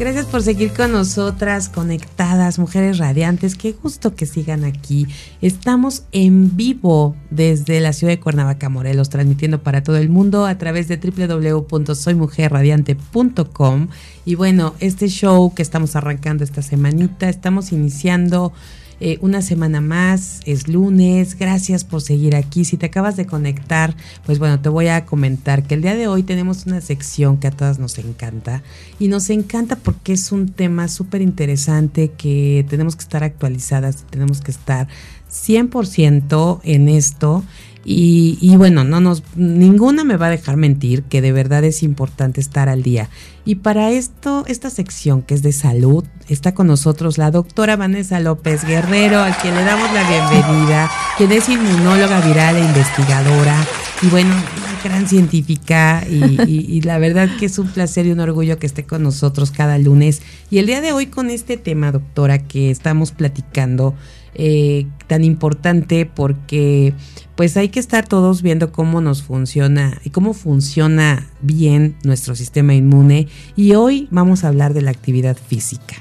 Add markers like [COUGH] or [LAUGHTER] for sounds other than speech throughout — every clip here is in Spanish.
Gracias por seguir con nosotras, conectadas, mujeres radiantes. Qué gusto que sigan aquí. Estamos en vivo desde la ciudad de Cuernavaca, Morelos, transmitiendo para todo el mundo a través de www.soymujerradiante.com. Y bueno, este show que estamos arrancando esta semanita, estamos iniciando eh, una semana más, es lunes, gracias por seguir aquí. Si te acabas de conectar, pues bueno, te voy a comentar que el día de hoy tenemos una sección que a todas nos encanta y nos encanta porque es un tema súper interesante que tenemos que estar actualizadas, tenemos que estar 100% en esto y, bueno, no nos, ninguna me va a dejar mentir que de verdad es importante estar al día. Y para esto, esta sección que es de salud, está con nosotros la doctora Vanessa López Guerrero, a quien le damos la bienvenida, quien es inmunóloga viral e investigadora. Y bueno, una gran científica y, y la verdad que es un placer y un orgullo que esté con nosotros cada lunes. Y el día de hoy con este tema, doctora, que estamos platicando, eh, tan importante porque pues hay que estar todos viendo cómo nos funciona y cómo funciona bien nuestro sistema inmune y hoy vamos a hablar de la actividad física.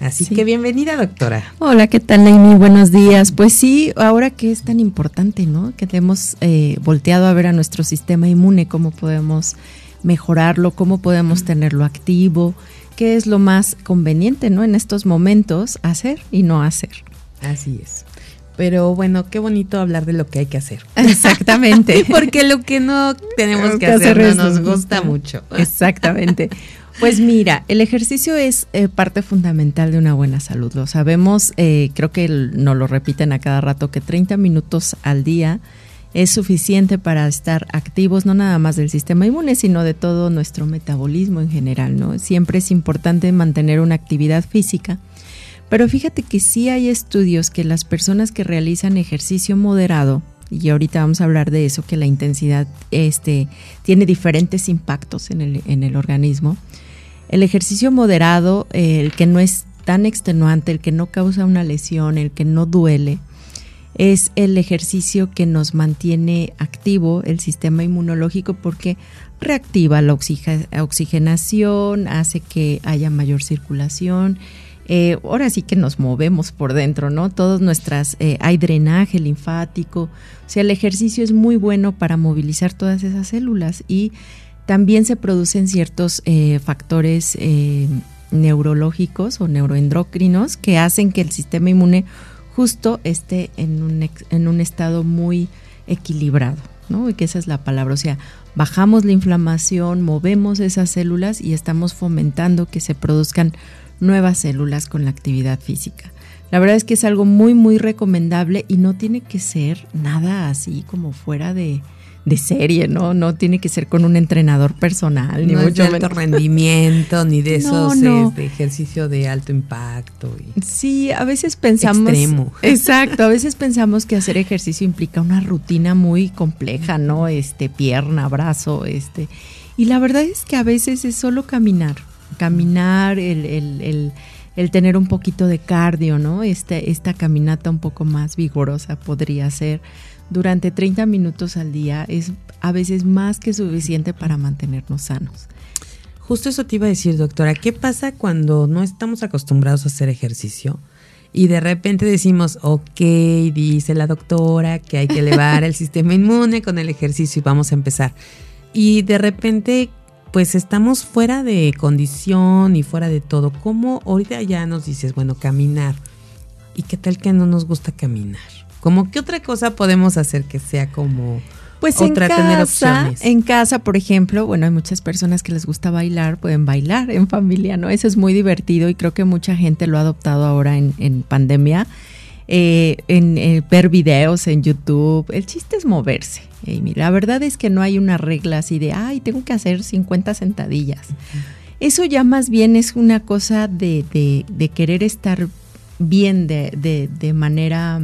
Así que bienvenida doctora. Hola, ¿qué tal Amy? Buenos días. Pues sí, ahora que es tan importante, ¿no? Que hemos eh, volteado a ver a nuestro sistema inmune, cómo podemos mejorarlo, cómo podemos tenerlo activo, qué es lo más conveniente, ¿no? En estos momentos hacer y no hacer. Así es. Pero bueno, qué bonito hablar de lo que hay que hacer. [LAUGHS] Exactamente. [LAUGHS] Porque lo que no tenemos que, hacer, no nos gusta mucho. [LAUGHS] Exactamente. Pues mira, el ejercicio es eh, parte fundamental de una buena salud. Lo sabemos, eh, creo que nos lo repiten a cada rato, que 30 minutos al día es suficiente para estar activos, no nada más del sistema inmune, sino de todo nuestro metabolismo en general. ¿no? Siempre es importante mantener una actividad física pero fíjate que sí hay estudios que las personas que realizan ejercicio moderado, y ahorita vamos a hablar de eso, que la intensidad este, tiene diferentes impactos en el, en el organismo. El ejercicio moderado, el que no es tan extenuante, el que no causa una lesión, el que no duele, es el ejercicio que nos mantiene activo el sistema inmunológico porque reactiva la oxigenación, hace que haya mayor circulación eh, ahora sí que nos movemos por dentro, ¿no? Todas nuestras, eh, hay drenaje linfático, o sea, el ejercicio es muy bueno para movilizar todas esas células y también se producen ciertos eh, factores neurológicos o neuroendocrinos que hacen que el sistema inmune justo esté en un, en un estado muy equilibrado, ¿no? Y que esa es la palabra, o sea, bajamos la inflamación, movemos esas células y estamos fomentando que se produzcan nuevas células con la actividad física. La verdad es que es algo muy, muy recomendable y no tiene que ser nada así como fuera de, serie, ¿no? No tiene que ser con un entrenador personal, ni mucho de alto rendimiento, ni de [LAUGHS] esos de ejercicio de alto impacto. sí, a veces pensamos. Extremo. [LAUGHS] Exacto, a veces pensamos que hacer ejercicio implica una rutina muy compleja, ¿no? Este, pierna, brazo, este. Y la verdad es que a veces es solo caminar caminar, el, tener un poquito de cardio, ¿no? Este, esta caminata un poco más vigorosa podría ser durante 30 minutos al día es a veces más que suficiente para mantenernos sanos. Justo eso te iba a decir, doctora, ¿qué pasa cuando no estamos acostumbrados a hacer ejercicio? Y de repente decimos, ok, dice la doctora que hay que elevar [LAUGHS] el sistema inmune con el ejercicio y vamos a empezar. Y de repente pues estamos fuera de condición y fuera de todo. ¿Cómo ahorita ya nos dices, bueno, caminar? ¿Y qué tal que no nos gusta caminar? ¿Cómo qué otra cosa podemos hacer que sea como pues otra, en casa, tener opciones? En casa, por ejemplo, bueno, hay muchas personas que les gusta bailar, pueden bailar en familia, ¿no? Eso es muy divertido y creo que mucha gente lo ha adoptado ahora en, en pandemia eh, en eh, ver videos en YouTube. El chiste es moverse. Amy. La verdad es que no hay una regla así de, ay, tengo que hacer 50 sentadillas. Eso ya más bien es una cosa de, de, querer estar bien de, de, manera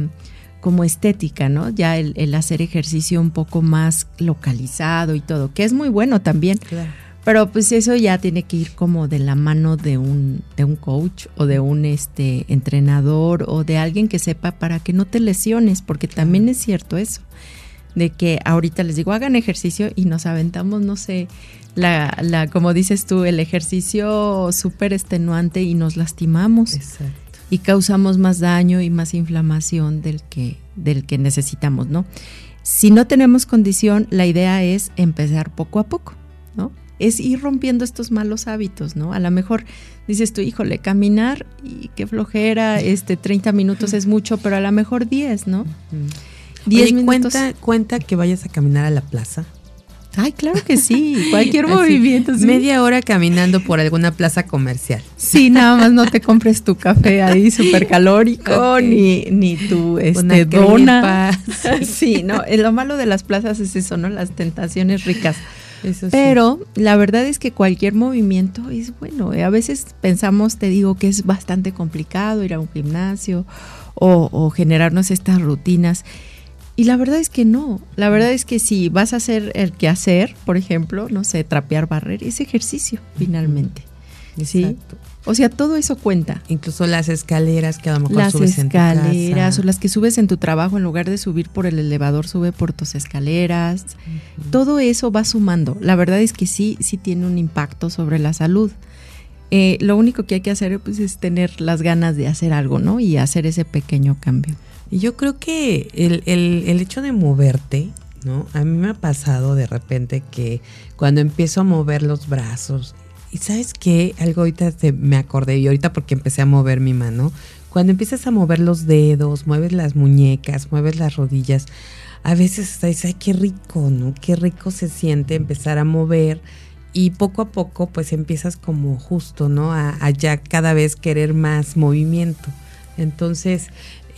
como estética, ¿no? Ya el, el, hacer ejercicio un poco más localizado y todo, que es muy bueno también. Claro pero pues eso ya tiene que ir como de la mano de un, de un coach o de un este entrenador o de alguien que sepa para que no te lesiones, porque también es cierto eso. de que ahorita les digo, hagan ejercicio y nos aventamos, no sé, la, la como dices tú, el ejercicio súper extenuante y nos lastimamos. Exacto. Y causamos más daño y más inflamación del que, del que necesitamos, ¿no? Si no tenemos condición, la idea es empezar poco a poco. Es ir rompiendo estos malos hábitos, ¿no? A lo mejor dices tú, híjole, caminar y qué flojera, este 30 minutos es mucho, pero a lo mejor 10, ¿no? 10 minutos. Cuenta, cuenta que vayas a caminar a la plaza. Ay, claro que sí, [LAUGHS] cualquier movimiento. Media hora caminando por alguna plaza comercial. Sí, nada más no te compres tu café ahí súper calórico, ni, ni tu este, dona. [LAUGHS] sí, no, eh, lo malo de las plazas es eso, ¿no? Las tentaciones ricas. Eso Pero la verdad es que cualquier movimiento es bueno. Eh, a veces pensamos, te digo, que es bastante complicado ir a un gimnasio o, o generarnos estas rutinas. Y la verdad es que no. La verdad es que si vas a hacer el quehacer, por ejemplo, no sé, trapear, barrer, es ejercicio finalmente. ¿Sí? O sea, todo eso cuenta. Incluso las escaleras que a lo mejor las subes escaleras o las que subes en tu trabajo en lugar de subir por el elevador, sube por tus escaleras. Todo eso va sumando. La verdad es que sí, sí tiene un impacto sobre la salud. Eh, lo único que hay que hacer pues, es tener las ganas de hacer algo, ¿no? Y hacer ese pequeño cambio. Y yo creo que el, el, el hecho de moverte, ¿no? A mí me ha pasado de repente que cuando empiezo a mover los brazos, y sabes qué, algo ahorita me acordé, y ahorita porque empecé a mover mi mano, cuando empiezas a mover los dedos, mueves las muñecas, mueves las rodillas, a veces dices, ay, qué rico, ¿no? Qué rico se siente empezar a mover y poco a poco pues empiezas como justo, ¿no? A, a ya cada vez querer más movimiento. Entonces,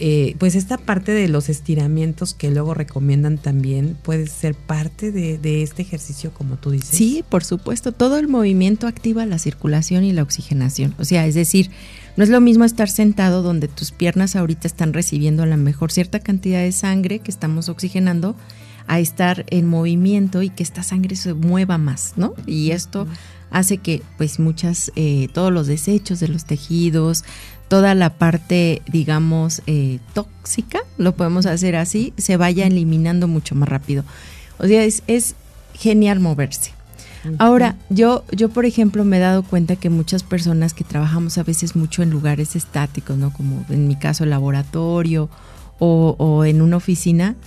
eh, pues esta parte de los estiramientos que luego recomiendan también puede ser parte de, este ejercicio, como tú dices. Sí, por supuesto. Todo el movimiento activa la circulación y la oxigenación. O sea, es decir, no es lo mismo estar sentado donde tus piernas ahorita están recibiendo a lo mejor cierta cantidad de sangre que estamos oxigenando a estar en movimiento y que esta sangre se mueva más, ¿no? Y esto hace que pues muchas, eh, todos los desechos de los tejidos, toda la parte, digamos, eh, tóxica, lo podemos hacer así, se vaya eliminando mucho más rápido. O sea, es, es genial moverse. Ahora, yo, yo, por ejemplo, me he dado cuenta que muchas personas que trabajamos a veces mucho en lugares estáticos, ¿no? Como en mi caso, el laboratorio o, o en una oficina,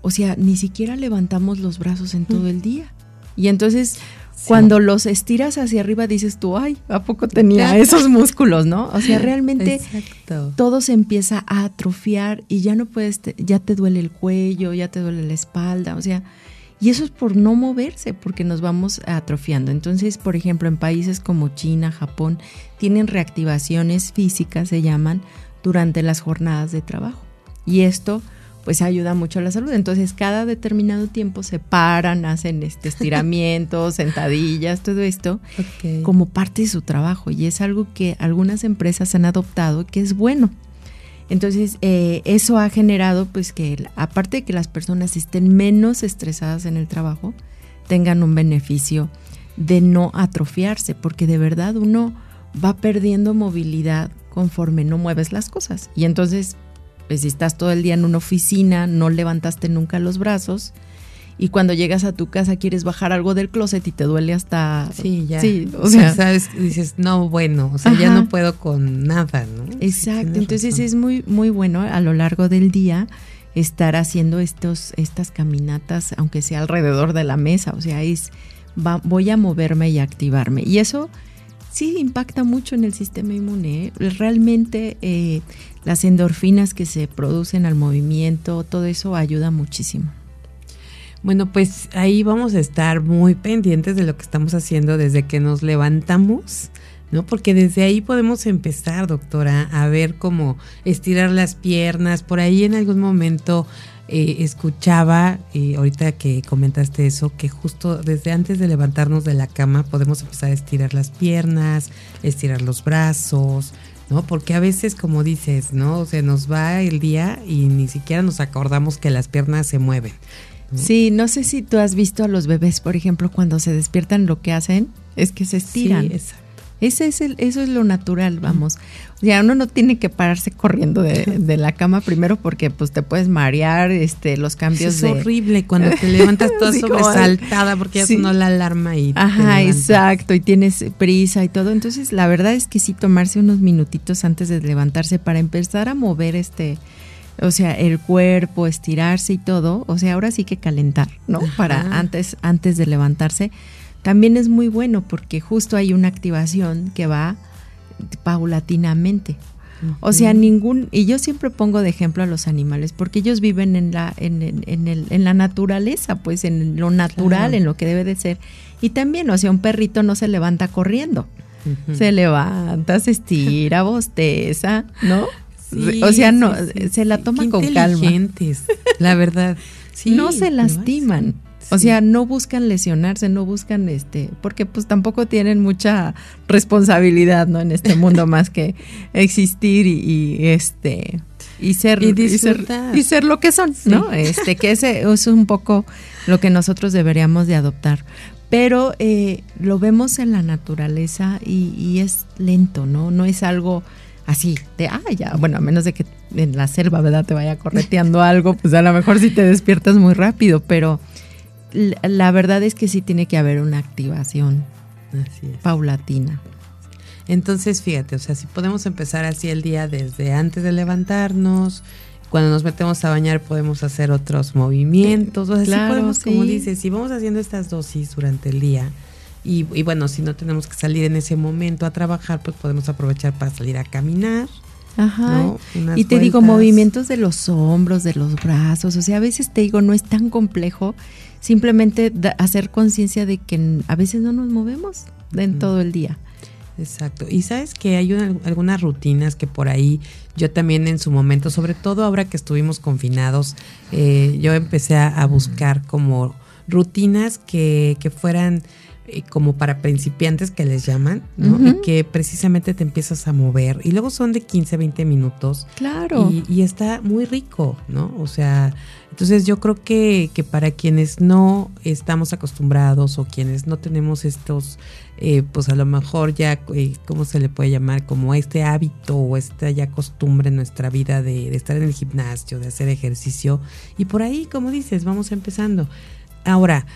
o sea, ni siquiera levantamos los brazos en todo el día. Y entonces cuando los estiras hacia arriba dices tú, ay, ¿a poco tenía [LAUGHS] esos músculos, no? O sea, realmente todo se empieza a atrofiar y ya no puedes, ya te duele el cuello, ya te duele la espalda, o sea, y eso es por no moverse, porque nos vamos atrofiando. Entonces, por ejemplo, en países como China, Japón, tienen reactivaciones físicas, se llaman, durante las jornadas de trabajo. Y esto pues ayuda mucho a la salud. Entonces, cada determinado tiempo se paran, hacen este estiramientos, [LAUGHS] sentadillas, todo esto, como parte de su trabajo. Y es algo que algunas empresas han adoptado que es bueno. Entonces, eh, eso ha generado, pues, que aparte de que las personas estén menos estresadas en el trabajo, tengan un beneficio de no atrofiarse, porque de verdad uno va perdiendo movilidad conforme no mueves las cosas. Y entonces pues si estás todo el día en una oficina, no levantaste nunca los brazos y cuando llegas a tu casa quieres bajar algo del closet y te duele hasta sí ya. Sí, o, sea, sabes dices no bueno o sea ya no puedo con nada no exacto entonces es muy muy bueno a lo largo del día estar haciendo estos estas caminatas aunque sea alrededor de la mesa o sea es voy a moverme y activarme. Y eso sí impacta mucho en el sistema inmune. ¿eh? Realmente eh, las endorfinas que se producen al movimiento, todo eso ayuda muchísimo. Bueno, pues ahí vamos a estar muy pendientes de lo que estamos haciendo desde que nos levantamos, ¿no? Porque desde ahí podemos empezar, doctora, a ver cómo estirar las piernas. Por ahí en algún momento eh, escuchaba, y ahorita que comentaste eso, que justo desde antes de levantarnos de la cama podemos empezar a estirar las piernas, estirar los brazos, ¿no? Porque a veces, como dices, ¿no? Se nos va el día y ni siquiera nos acordamos que las piernas se mueven. Sí, no sé si tú has visto a los bebés, por ejemplo, cuando se despiertan, lo que hacen es que se estiran. Ese es el, eso es lo natural, vamos. O sea, uno no tiene que pararse corriendo de, la cama primero porque pues te puedes marear, este, los cambios es horrible cuando te levantas toda [LAUGHS] sobresaltada porque ya sonó la alarma y Ajá, exacto, y tienes prisa y todo. Entonces, la verdad es que sí tomarse unos minutitos antes de levantarse para empezar a mover este o sea, el cuerpo, estirarse y todo, o sea, ahora sí que calentar, ¿no? Para antes antes de levantarse también es muy bueno porque justo hay una activación que va paulatinamente. O sea, ningún, y yo siempre pongo de ejemplo a los animales, porque ellos viven en la, en, en, el, en la naturaleza, pues en lo natural, en lo que debe de ser. Y también, o sea, un perrito no se levanta corriendo. Se levanta, se estira, bosteza, ¿no? o sea, no, se la toma con calma. La verdad. [LAUGHS] no se lastiman. O sea, no buscan lesionarse, no buscan este, porque pues tampoco tienen mucha responsabilidad, ¿no? En este mundo [LAUGHS] más que existir y, este y ser y, ser, lo que son, ¿no? Este que ese [LAUGHS] es un poco lo que nosotros deberíamos de adoptar. Pero eh, lo vemos en la naturaleza y, y, es lento, ¿no? No es algo así de, ah, ya, bueno, a menos de que en la selva, ¿verdad? Te vaya correteando algo, pues a lo mejor sí te despiertas muy rápido, pero la verdad es que sí tiene que haber una activación paulatina. Entonces, fíjate, o sea, si podemos empezar así el día desde antes de levantarnos, cuando nos metemos a bañar podemos hacer otros movimientos, o sea, podemos, como dices, si vamos haciendo estas dosis durante el día, y, bueno, si no tenemos que salir en ese momento a trabajar, pues podemos aprovechar para salir a caminar. Ajá. Y te digo, movimientos de los hombros, de los brazos, o sea, a veces te digo, no es tan complejo simplemente hacer conciencia de que a veces no nos movemos en todo el día. Exacto. Y sabes que hay algunas rutinas que por ahí yo también en su momento, sobre todo ahora que estuvimos confinados, eh, yo empecé a, buscar como rutinas que, que fueran como para principiantes que les llaman, ¿no? Y que precisamente te empiezas a mover. Y luego son de 15, 20 minutos. Claro. Y, está muy rico, ¿no? O sea, entonces yo creo que, que para quienes no estamos acostumbrados o quienes no tenemos estos, eh, pues a lo mejor ya, eh, ¿cómo se le puede llamar? Como este hábito o esta ya costumbre en nuestra vida de, de estar en el gimnasio, de hacer ejercicio. Y por ahí, como dices, vamos empezando. Ahora,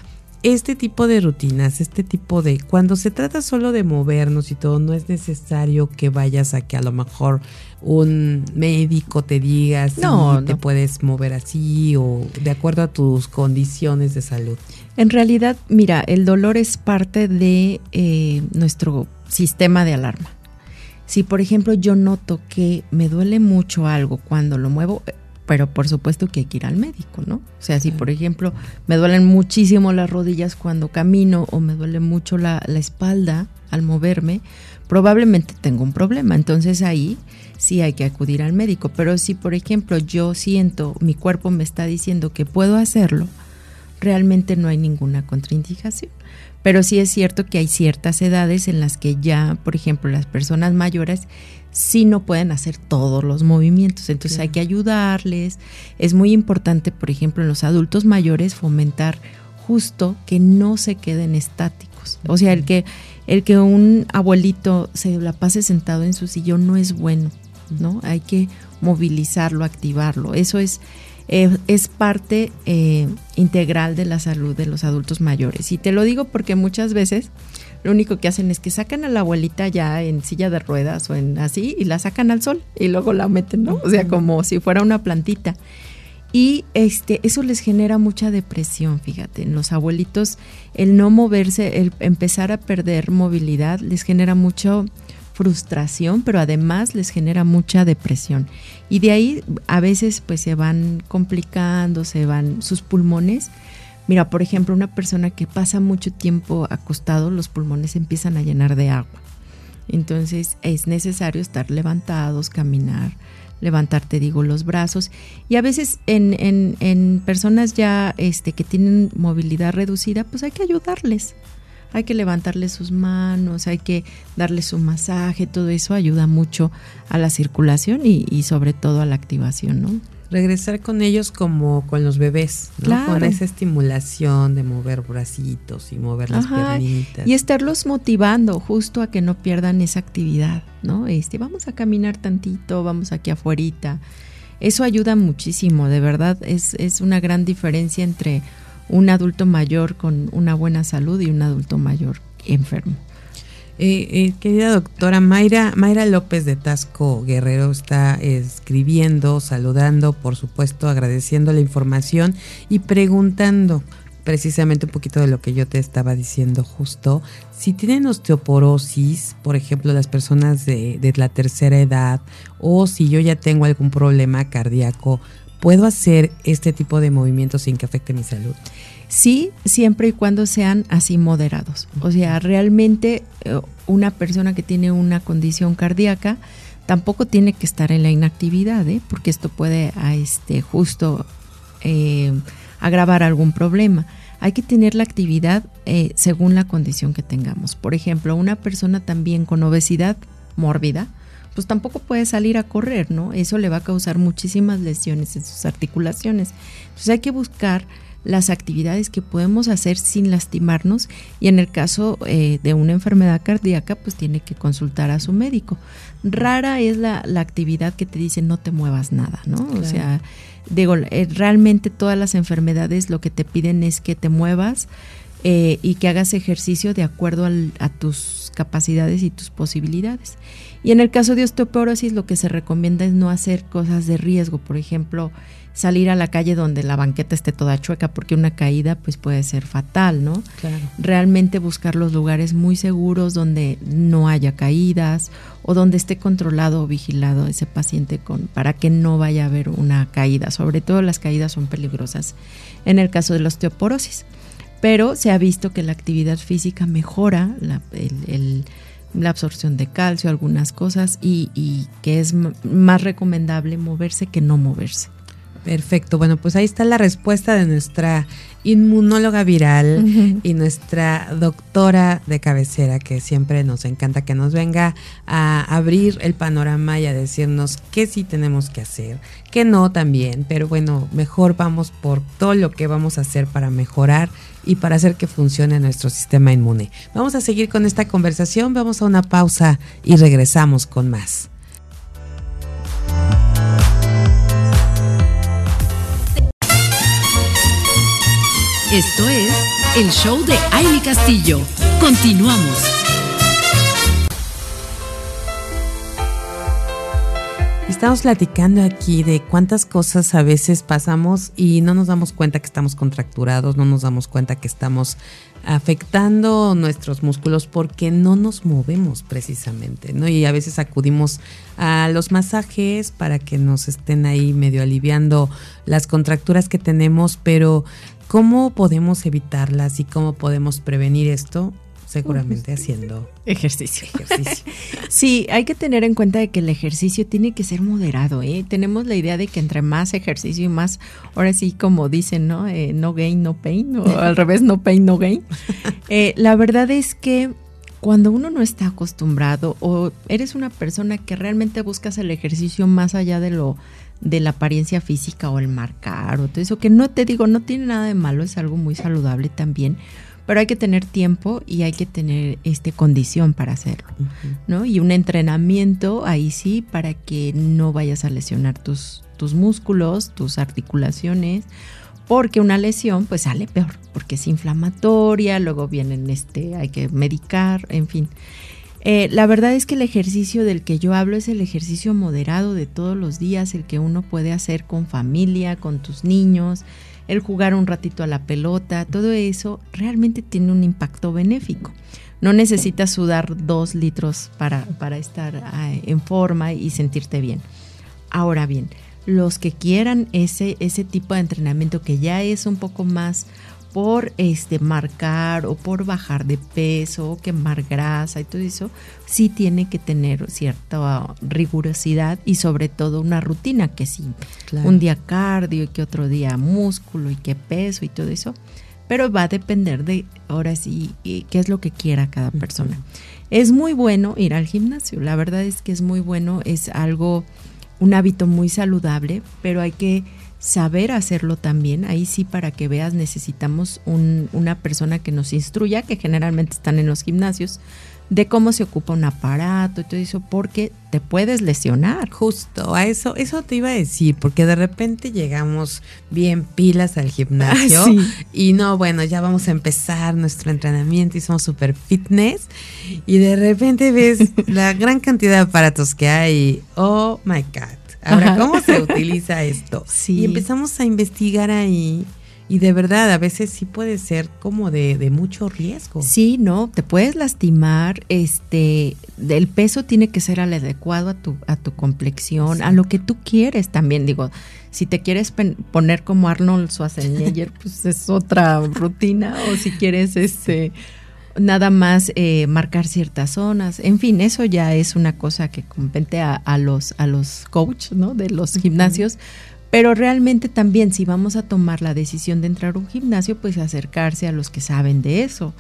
este tipo de rutinas, este tipo de, cuando se trata solo de movernos y todo, no es necesario que vayas a que a lo mejor un médico te diga si no, te puedes mover así o de acuerdo a tus condiciones de salud. En realidad, mira, el dolor es parte de eh, nuestro sistema de alarma. Si por ejemplo yo noto que me duele mucho algo cuando lo muevo, pero por supuesto que hay que ir al médico, ¿no? O sea, si por ejemplo me duelen muchísimo las rodillas cuando camino o me duele mucho la, espalda al moverme, probablemente tengo un problema. Entonces ahí sí hay que acudir al médico. Pero si por ejemplo yo siento, mi cuerpo me está diciendo que puedo hacerlo, realmente no hay ninguna contraindicación. Pero sí es cierto que hay ciertas edades en las que ya, por ejemplo, las personas mayores sí no pueden hacer todos los movimientos. Entonces hay que ayudarles. Es muy importante, por ejemplo, en los adultos mayores fomentar justo que no se queden estáticos. O sea, el que, el que un abuelito se la pase sentado en su sillón no es bueno, ¿no? Hay que movilizarlo, activarlo. Eso es, eh, es parte eh, integral de la salud de los adultos mayores. Y te lo digo porque muchas veces lo único que hacen es que sacan a la abuelita ya en silla de ruedas o en así y la sacan al sol y luego la meten, ¿no? O sea, como si fuera una plantita. Y este, eso les genera mucha depresión, fíjate. En los abuelitos, el no moverse, el empezar a perder movilidad, les genera mucha frustración, pero además les genera mucha depresión. Y de ahí a veces pues se van complicando, se van sus pulmones Mira, por ejemplo, una persona que pasa mucho tiempo acostado, los pulmones empiezan a llenar de agua. Entonces es necesario estar levantados, caminar, levantarte, digo, los brazos. Y a veces en, en, personas ya este, que tienen movilidad reducida, pues hay que ayudarles. Hay que levantarles sus manos, hay que darles su masaje, todo eso ayuda mucho a la circulación y, y sobre todo a la activación, ¿no? Regresar con ellos como con los bebés, ¿no? con esa estimulación de mover bracitos y mover las piernitas. Y estarlos motivando justo a que no pierdan esa actividad, ¿no? Este, vamos a caminar tantito, vamos aquí afuerita. Eso ayuda muchísimo, de verdad, es, es una gran diferencia entre un adulto mayor con una buena salud y un adulto mayor enfermo. Eh, eh, querida doctora Mayra, Mayra López de Tasco Guerrero está escribiendo, saludando, por supuesto, agradeciendo la información y preguntando precisamente un poquito de lo que yo te estaba diciendo justo. Si tienen osteoporosis, por ejemplo, las personas de, de la tercera edad, o si yo ya tengo algún problema cardíaco, ¿puedo hacer este tipo de movimientos sin que afecte mi salud? Sí, siempre y cuando sean así moderados. O sea, realmente eh, una persona que tiene una condición cardíaca tampoco tiene que estar en la inactividad, ¿eh? porque esto puede a este, justo eh, agravar algún problema. Hay que tener la actividad según la condición que tengamos. Por ejemplo, una persona también con obesidad mórbida, pues tampoco puede salir a correr, ¿no? Eso le va a causar muchísimas lesiones en sus articulaciones. Entonces hay que buscar las actividades que podemos hacer sin lastimarnos y en el caso eh, de una enfermedad cardíaca pues tiene que consultar a su médico. Rara es la, actividad que te dice no te muevas nada, ¿no? O sea, digo, eh, realmente todas las enfermedades lo que te piden es que te muevas eh, y que hagas ejercicio de acuerdo a tus capacidades y tus posibilidades. Y en el caso de osteoporosis lo que se recomienda es no hacer cosas de riesgo, por ejemplo, salir a la calle donde la banqueta esté toda chueca porque una caída pues puede ser fatal, ¿no? Realmente buscar los lugares muy seguros donde no haya caídas o donde esté controlado o vigilado ese paciente con para que no vaya a haber una caída, sobre todo las caídas son peligrosas en el caso de la osteoporosis. Pero se ha visto que la actividad física mejora la, la absorción de calcio, algunas cosas, y, y que es más recomendable moverse que no moverse. Perfecto, bueno, pues ahí está la respuesta de nuestra inmunóloga viral y nuestra doctora de cabecera, que siempre nos encanta que nos venga a abrir el panorama y a decirnos qué sí tenemos que hacer, qué no también, pero bueno, mejor vamos por todo lo que vamos a hacer para mejorar y para hacer que funcione nuestro sistema inmune. Vamos a seguir con esta conversación, vamos a una pausa y regresamos con más. Esto es el show de Aile Castillo. Continuamos. Estamos platicando aquí de cuántas cosas a veces pasamos y no nos damos cuenta que estamos contracturados, no nos damos cuenta que estamos afectando nuestros músculos porque no nos movemos precisamente, ¿no? Y a veces acudimos a los masajes para que nos estén ahí medio aliviando las contracturas que tenemos, pero ¿Cómo podemos evitarlas y cómo podemos prevenir esto? Seguramente haciendo ejercicio. [LAUGHS] sí, hay que tener en cuenta de que el ejercicio tiene que ser moderado. ¿eh? Tenemos la idea de que entre más ejercicio y más, ahora sí como dicen, ¿no? Eh, no gain, no pain, o [LAUGHS] al revés, no pain, no gain. [LAUGHS] Eh, la verdad es que cuando uno no está acostumbrado o eres una persona que realmente buscas el ejercicio más allá de lo de la apariencia física o el marcar o todo eso, que no te digo, no tiene nada de malo, es algo muy saludable también, pero hay que tener tiempo y hay que tener este condición para hacerlo, ¿no? Y un entrenamiento ahí sí para que no vayas a lesionar tus, tus músculos, tus articulaciones, porque una lesión pues sale peor, porque es inflamatoria, luego vienen este, hay que medicar, en fin. Eh, la verdad es que el ejercicio del que yo hablo es el ejercicio moderado de todos los días, el que uno puede hacer con familia, con tus niños, el jugar un ratito a la pelota, todo eso realmente tiene un impacto benéfico. No necesitas sudar dos litros para, para estar ah, en forma y sentirte bien. Ahora bien, los que quieran ese, ese tipo de entrenamiento que ya es un poco más por este marcar o por bajar de peso o quemar grasa y todo eso, sí tiene que tener cierta rigurosidad y sobre todo una rutina que sí, un día cardio y que otro día músculo y que peso y todo eso, pero va a depender de ahora sí qué es lo que quiera cada persona. Es muy bueno ir al gimnasio, la verdad es que es muy bueno, es algo un hábito muy saludable, pero hay que saber hacerlo también. Ahí sí, para que veas, necesitamos una persona que nos instruya, que generalmente están en los gimnasios, de cómo se ocupa un aparato y todo eso, porque te puedes lesionar. Justo, a eso, eso te iba a decir, porque de repente llegamos bien pilas al gimnasio [LAUGHS] y no, bueno, ya vamos a empezar nuestro entrenamiento y somos super fitness y de repente ves [LAUGHS] la gran cantidad de aparatos que hay. Oh my God. Ahora, ¿cómo se [LAUGHS] utiliza esto? Sí. Y empezamos a investigar ahí. Y de verdad, a veces sí puede ser como de, de, mucho riesgo. Sí, no, te puedes lastimar, este, el peso tiene que ser al adecuado a tu, a tu complexión, a lo que tú quieres también, digo, si te quieres poner como Arnold Schwarzenegger, [LAUGHS] pues es otra rutina, o si quieres, este, nada más eh, marcar ciertas zonas. En fin, eso ya es una cosa que compete a, los, a los coach ¿no? de los gimnasios. Pero realmente también si vamos a tomar la decisión de entrar a un gimnasio, pues acercarse a los que saben de eso.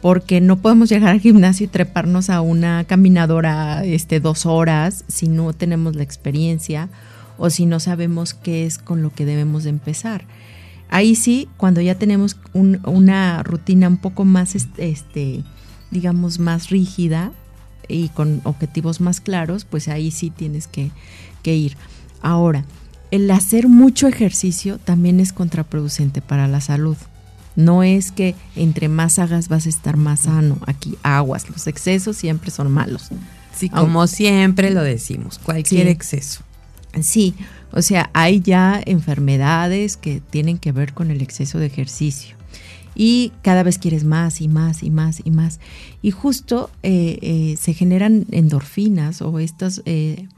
Porque no podemos llegar al gimnasio y treparnos a una caminadora este, dos horas si no tenemos la experiencia o si no sabemos qué es con lo que debemos de empezar. Ahí sí, cuando ya tenemos una rutina un poco más, este, digamos, más rígida y con objetivos más claros, pues ahí sí tienes que, que ir. Ahora, el hacer mucho ejercicio también es contraproducente para la salud. No es que entre más hagas vas a estar más sano. Aquí aguas, los excesos siempre son malos. Sí, como siempre lo decimos, cualquier exceso. Sí, o sea, hay ya enfermedades que tienen que ver con el exceso de ejercicio. Y cada vez quieres más y más y más y más. Y justo eh, eh, se generan endorfinas o estos, eh,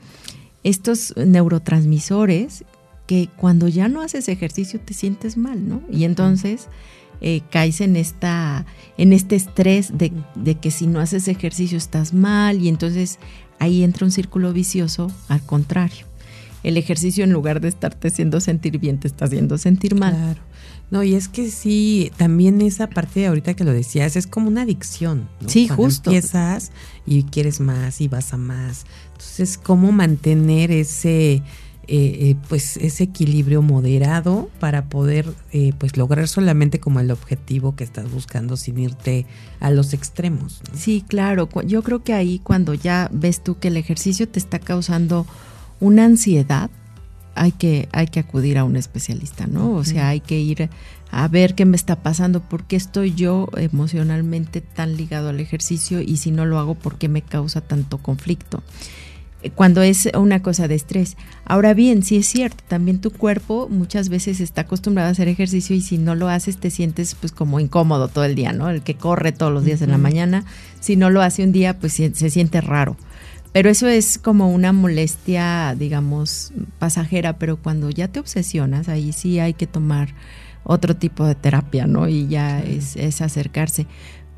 estos neurotransmisores que cuando ya no haces ejercicio te sientes mal, ¿no? Y entonces caes en, esta, en este estrés de, de que si no haces ejercicio estás mal y entonces ahí entra un círculo vicioso al contrario el ejercicio en lugar de estarte haciendo sentir bien, te está haciendo sentir mal. Claro. No, y es que sí, también esa parte de ahorita que lo decías, es como una adicción. Sí, justo. Empiezas y quieres más y vas a más. Entonces, ¿cómo mantener ese, eh, eh, pues, ese equilibrio moderado para poder eh, pues lograr solamente como el objetivo que estás buscando sin irte a los extremos? Sí, claro. Yo creo que ahí cuando ya ves tú que el ejercicio te está causando una ansiedad, hay que, hay que acudir a un especialista, ¿no? O sea, hay que ir a ver qué me está pasando, por qué estoy yo emocionalmente tan ligado al ejercicio y si no lo hago, por qué me causa tanto conflicto. Eh, cuando es una cosa de estrés. Ahora bien, sí es cierto, también tu cuerpo muchas veces está acostumbrado a hacer ejercicio y si no lo haces te sientes pues como incómodo todo el día, ¿no? El que corre todos los días en la mañana, si no lo hace un día pues se siente raro. Pero eso es como una molestia, digamos, pasajera, pero cuando ya te obsesionas, ahí sí hay que tomar otro tipo de terapia, ¿no? Y ya es, acercarse.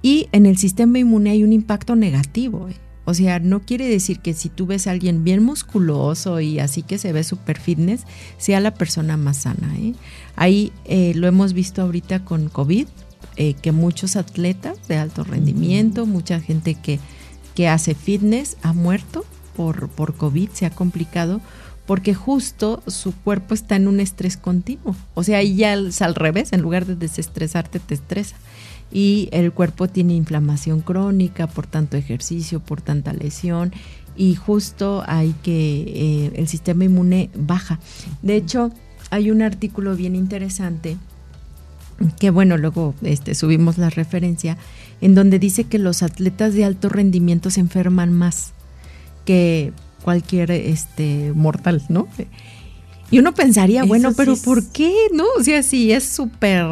Y en el sistema inmune hay un impacto negativo. ¿eh? O sea, no quiere decir que si tú ves a alguien bien musculoso y así que se ve super fitness, sea la persona más sana. ¿eh? Ahí eh, lo hemos visto ahorita con COVID, eh, que muchos atletas de alto rendimiento, mucha gente que que hace fitness ha muerto por, por COVID, se ha complicado porque justo su cuerpo está en un estrés continuo. O sea, ya es al revés, en lugar de desestresarte, te estresa. Y el cuerpo tiene inflamación crónica por tanto ejercicio, por tanta lesión, y justo hay que, eh, el sistema inmune baja. De hecho, hay un artículo bien interesante que bueno, luego este, subimos la referencia, en donde dice que los atletas de alto rendimiento se enferman más que cualquier este, mortal, ¿no? Y uno pensaría, bueno, pero ¿por qué? ¿No? O sea, si es súper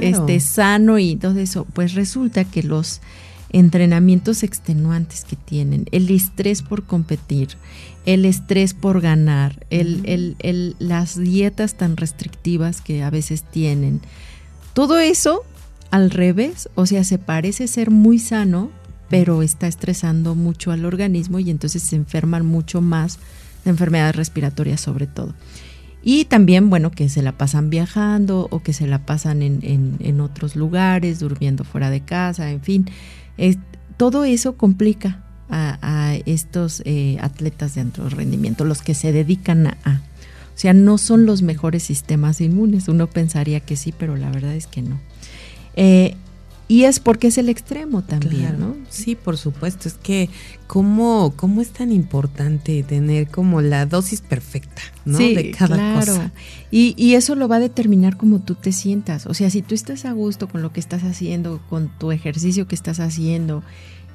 este, sano y todo eso. Pues resulta que los entrenamientos extenuantes que tienen, el estrés por competir, el estrés por ganar, el, el, el, las dietas tan restrictivas que a veces tienen, todo eso al revés, o sea, se parece ser muy sano, pero está estresando mucho al organismo y entonces se enferman mucho más de enfermedades respiratorias sobre todo. Y también, bueno, que se la pasan viajando o que se la pasan en, otros lugares, durmiendo fuera de casa, en fin. todo eso complica a, estos eh, atletas de alto rendimiento, los que se dedican a, O sea, no son los mejores sistemas inmunes. Uno pensaría que sí, pero la verdad es que no. Eh, y es porque es el extremo también, ¿no? Sí, por supuesto. Es que cómo, cómo es tan importante tener como la dosis perfecta, ¿no? de cada claro. cosa. Y, y eso lo va a determinar como tú te sientas. O sea, si tú estás a gusto con lo que estás haciendo, con tu ejercicio que estás haciendo,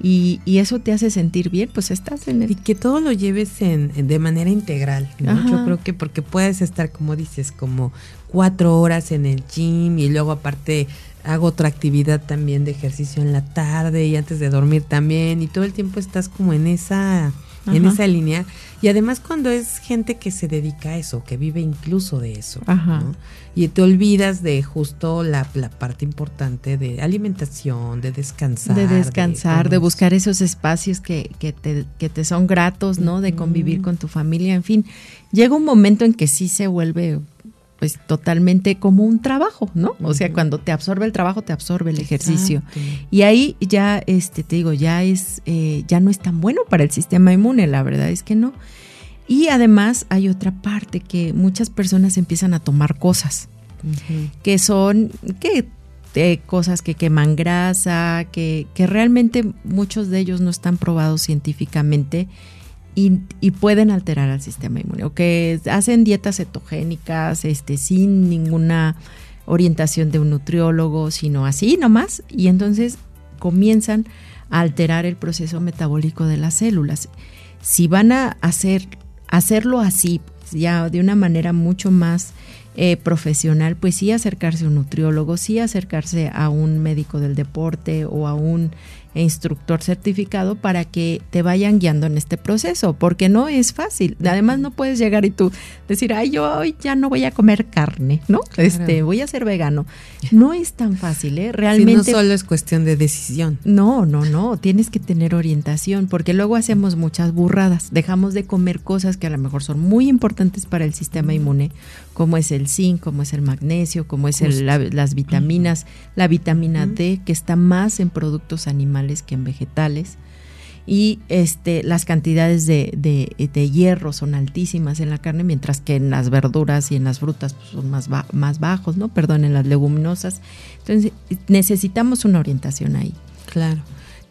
y, y, eso te hace sentir bien, pues estás en el... Y que todo lo lleves en, de manera integral, ¿no? Yo creo que porque puedes estar, como dices, como cuatro horas en el gym y luego aparte hago otra actividad también de ejercicio en la tarde y antes de dormir también y todo el tiempo estás como en esa en esa línea y además cuando es gente que se dedica a eso, que vive incluso de eso, y te olvidas de justo la, parte importante de alimentación, de descansar. De descansar, de, buscar esos espacios que, que, te, que te son gratos, ¿no? De convivir con tu familia, en fin. Llega un momento en que sí se vuelve pues totalmente como un trabajo, ¿no? O sea, cuando te absorbe el trabajo, te absorbe el ejercicio. Y ahí ya, este, te digo, ya es, eh, ya no es tan bueno para el sistema inmune, la verdad es que no. Y además hay otra parte que muchas personas empiezan a tomar cosas, que son, que eh, cosas que queman grasa, que, que realmente muchos de ellos no están probados científicamente y, pueden alterar al sistema inmune o que hacen dietas cetogénicas este, sin ninguna orientación de un nutriólogo, sino así nomás, y entonces comienzan a alterar el proceso metabólico de las células. Si van a hacer, hacerlo así, ya de una manera mucho más eh, profesional, pues sí acercarse a un nutriólogo, sí acercarse a un médico del deporte o a un instructor certificado para que te vayan guiando en este proceso, porque no es fácil. Además no puedes llegar y tú decir, ay, yo hoy ya no voy a comer carne, ¿no? Este, voy a ser vegano. No es tan fácil, ¿eh? Realmente. no solo es cuestión de decisión. No, no, no. Tienes que tener orientación, porque luego hacemos muchas burradas. Dejamos de comer cosas que a lo mejor son muy importantes para el sistema inmune, como es el zinc, como es el magnesio, como es las vitaminas, la vitamina D, que está más en productos animales que en vegetales. Y este, las cantidades de, de, hierro son altísimas en la carne, mientras que en las verduras y en las frutas pues, son más, más bajos, ¿no? Perdón, en las leguminosas. Entonces, necesitamos una orientación ahí. Claro.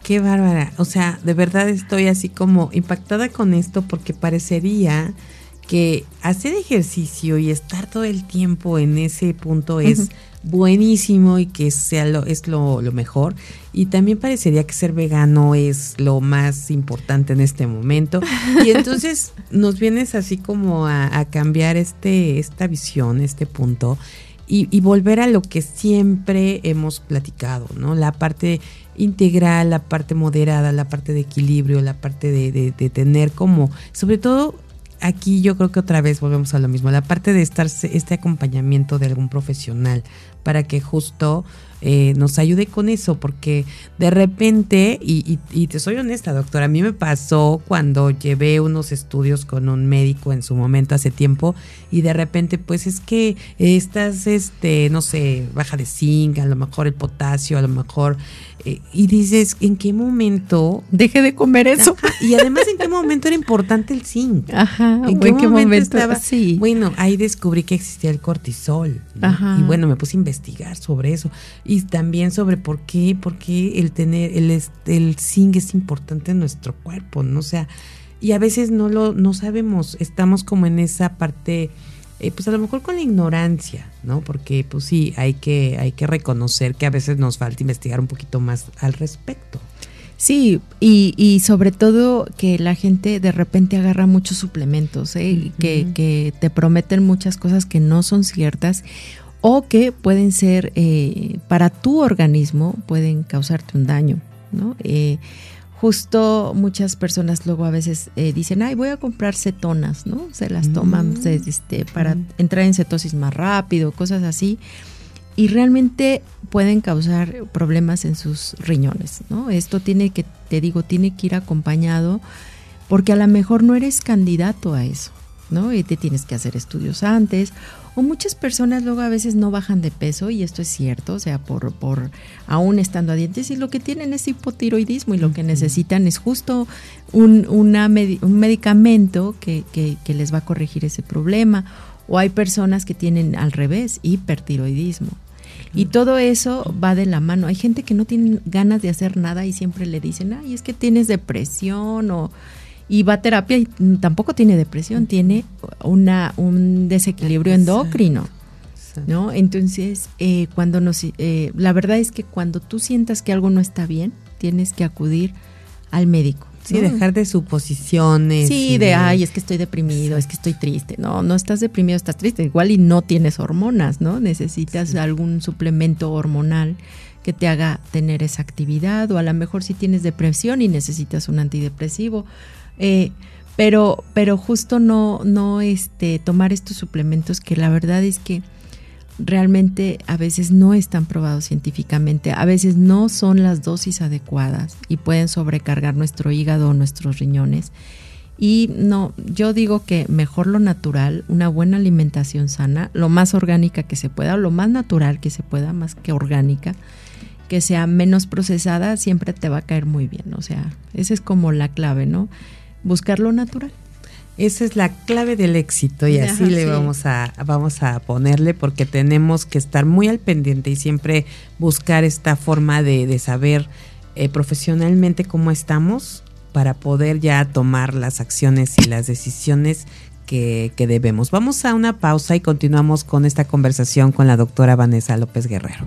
Qué bárbara. O sea, de verdad estoy así como impactada con esto porque parecería que hacer ejercicio y estar todo el tiempo en ese punto es buenísimo y que sea lo, es lo, mejor. Y también parecería que ser vegano es lo más importante en este momento. Y [LAUGHS] entonces nos vienes así como a, cambiar este, esta visión, este punto. Y, volver a lo que siempre hemos platicado, ¿no? La parte integral, la parte moderada, la parte de equilibrio, la parte de, de tener como, sobre todo aquí yo creo que otra vez volvemos a lo mismo, la parte de estar este acompañamiento de algún profesional para que justo eh, nos ayude con eso, porque de repente, y, y, te soy honesta, doctora, a mí me pasó cuando llevé unos estudios con un médico en su momento hace tiempo, y de repente, pues es que estás, este, no sé, baja de zinc, a lo mejor el potasio, a lo mejor eh, y dices, ¿en qué momento? Deje de comer eso. y además, ¿en qué momento era importante el zinc? Ajá. ¿En qué, momento, estaba? Sí. Bueno, ahí descubrí que existía el cortisol. Y bueno, me puse a investigar sobre eso. Y también sobre por qué, por qué el tener, el, el zinc es importante en nuestro cuerpo, ¿no? O sea, y a veces no lo, no sabemos, estamos como en esa parte eh, pues a lo mejor con la ignorancia, ¿no? Porque pues sí, hay que, hay que reconocer que a veces nos falta investigar un poquito más al respecto. Sí, y, y sobre todo que la gente de repente agarra muchos suplementos, ¿eh? que, que te prometen muchas cosas que no son ciertas o que pueden ser eh, para tu organismo, pueden causarte un daño, ¿no? Eh, justo muchas personas luego a veces eh, dicen, ay, voy a comprar cetonas, ¿no? Se las toman mm. este, para mm. entrar en cetosis más rápido, cosas así. Y realmente pueden causar problemas en sus riñones, ¿no? Esto tiene que, te digo, tiene que ir acompañado porque a lo mejor no eres candidato a eso, ¿no? Y te tienes que hacer estudios antes O muchas personas luego a veces no bajan de peso y esto es cierto, o sea, por, por aún estando a dientes y lo que tienen es hipotiroidismo y lo que necesitan es justo un, una un medicamento que, que, que les va a corregir ese problema. O hay personas que tienen al revés, hipertiroidismo. Y todo eso va de la mano. Hay gente que no tiene ganas de hacer nada y siempre le dicen, ay, es que tienes depresión o... Y va a terapia y tampoco tiene depresión, tiene una, un desequilibrio endocrino. ¿No? Entonces, eh, cuando nos, eh, la verdad es que cuando tú sientas que algo no está bien, tienes que acudir al médico. Sí, dejar de suposiciones. Sí, de, ay, es que estoy deprimido, es que estoy triste. No, no estás deprimido, estás triste. Igual y no tienes hormonas, ¿no? Necesitas algún suplemento hormonal que te haga tener esa actividad o a lo mejor si tienes depresión y necesitas un antidepresivo. Eh, pero, pero justo no, no este, tomar estos suplementos que la verdad es que realmente a veces no están probados científicamente, a veces no son las dosis adecuadas y pueden sobrecargar nuestro hígado o nuestros riñones. Y no, yo digo que mejor lo natural, una buena alimentación sana, lo más orgánica que se pueda, lo más natural que se pueda, más que orgánica, que sea menos procesada, siempre te va a caer muy bien. O sea, esa es como la clave, ¿no? Buscar lo natural. Esa es la clave del éxito y así le vamos a vamos a ponerle porque tenemos que estar muy al pendiente y siempre buscar esta forma de, saber eh, profesionalmente cómo estamos para poder ya tomar las acciones y las decisiones que, que debemos. Vamos a una pausa y continuamos con esta conversación con la doctora Vanessa López Guerrero.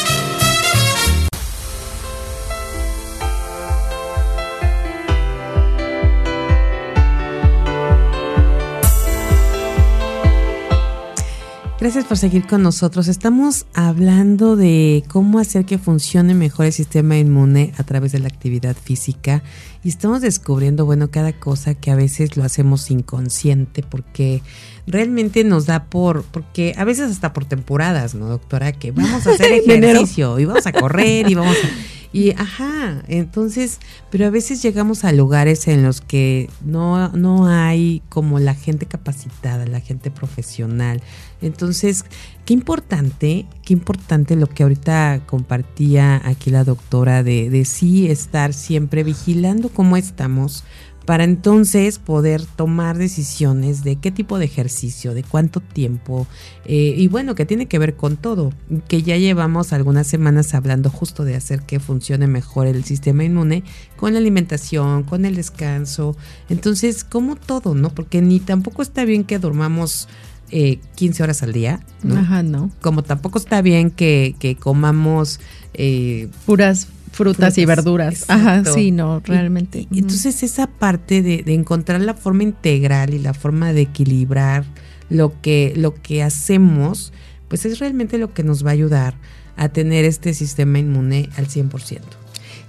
Gracias por seguir con nosotros. Estamos hablando de cómo hacer que funcione mejor el sistema inmune a través de la actividad física y estamos descubriendo, bueno, cada cosa que a veces lo hacemos inconsciente porque realmente nos da por, porque a veces hasta por temporadas, ¿no, doctora? Que vamos a hacer [LAUGHS] ejercicio y vamos a correr y vamos a... Y ajá, entonces, pero a veces llegamos a lugares en los que no, no hay como la gente capacitada, la gente profesional. Entonces, qué importante, qué importante lo que ahorita compartía aquí la doctora de, de sí estar siempre vigilando cómo estamos para entonces poder tomar decisiones de qué tipo de ejercicio, de cuánto tiempo, eh, y bueno, que tiene que ver con todo, que ya llevamos algunas semanas hablando justo de hacer que funcione mejor el sistema inmune con la alimentación, con el descanso, entonces como todo, ¿no? Porque ni tampoco está bien que dormamos eh, 15 horas al día, ¿no? Ajá, no. Como tampoco está bien que, que comamos... Eh, puras frutas, y verduras. Ajá, sí, no, realmente. entonces esa parte de, encontrar la forma integral y la forma de equilibrar lo que, lo que hacemos, pues es realmente lo que nos va a ayudar a tener este sistema inmune al 100%.